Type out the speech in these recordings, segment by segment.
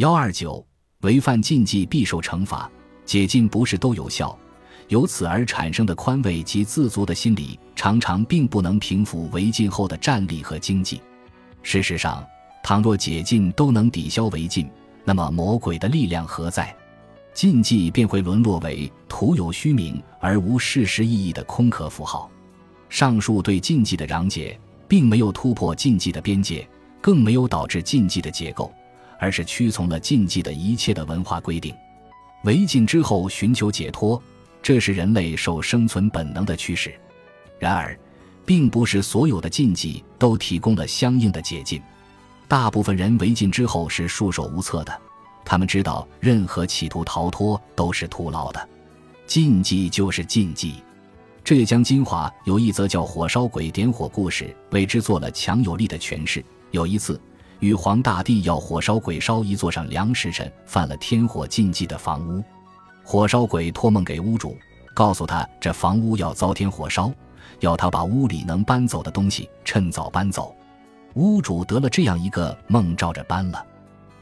幺二九，违反禁忌必受惩罚，解禁不是都有效，由此而产生的宽慰及自足的心理，常常并不能平复违禁后的战力和经济。事实上，倘若解禁都能抵消违禁，那么魔鬼的力量何在？禁忌便会沦落为徒有虚名而无事实意义的空壳符号。上述对禁忌的攘解，并没有突破禁忌的边界，更没有导致禁忌的结构，而是屈从了禁忌的一切的文化规定。违禁之后寻求解脱，这是人类受生存本能的驱使。然而，并不是所有的禁忌都提供了相应的解禁。大部分人违禁之后是束手无策的。他们知道，任何企图逃脱都是徒劳的，禁忌就是禁忌。这也将金华有一则叫火烧鬼点火故事为之做了强有力的诠释。有一次，玉皇大帝要火烧鬼烧一座上梁时辰犯了天火禁忌的房屋，火烧鬼托梦给屋主，告诉他这房屋要遭天火烧，要他把屋里能搬走的东西趁早搬走。屋主得了这样一个梦，照着搬了。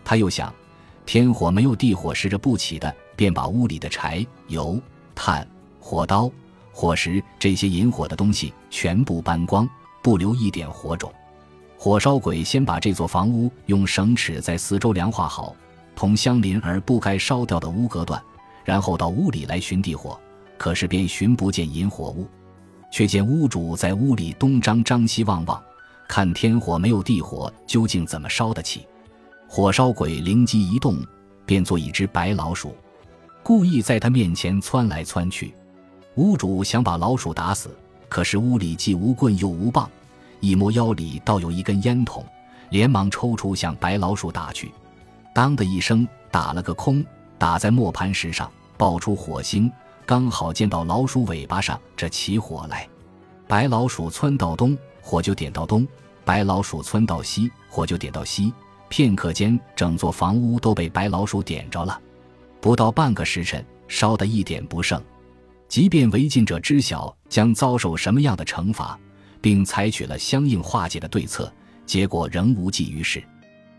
他又想。天火没有地火是着不起的，便把屋里的柴、油、炭、火刀、火石这些引火的东西全部搬光，不留一点火种。火烧鬼先把这座房屋用绳尺在四周量化好，同相邻而不该烧掉的屋隔断，然后到屋里来寻地火。可是便寻不见引火物，却见屋主在屋里东张张西望望，看天火没有地火，究竟怎么烧得起？火烧鬼灵机一动，变作一只白老鼠，故意在他面前窜来窜去。屋主想把老鼠打死，可是屋里既无棍又无棒，一摸腰里倒有一根烟筒，连忙抽出向白老鼠打去。当的一声，打了个空，打在磨盘石上，爆出火星，刚好见到老鼠尾巴上，这起火来。白老鼠窜到东，火就点到东；白老鼠窜到西，火就点到西。片刻间，整座房屋都被白老鼠点着了，不到半个时辰，烧得一点不剩。即便违禁者知晓将遭受什么样的惩罚，并采取了相应化解的对策，结果仍无济于事。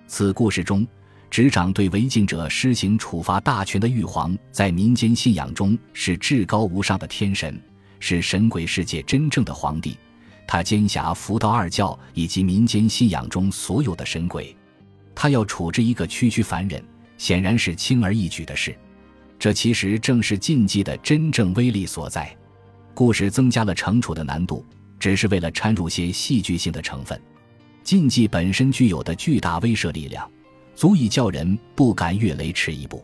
此故事中，执掌对违禁者施行处罚大权的玉皇，在民间信仰中是至高无上的天神，是神鬼世界真正的皇帝。他兼辖佛道二教以及民间信仰中所有的神鬼。他要处置一个区区凡人，显然是轻而易举的事。这其实正是禁忌的真正威力所在。故事增加了惩处的难度，只是为了掺入些戏剧性的成分。禁忌本身具有的巨大威慑力量，足以叫人不敢越雷池一步。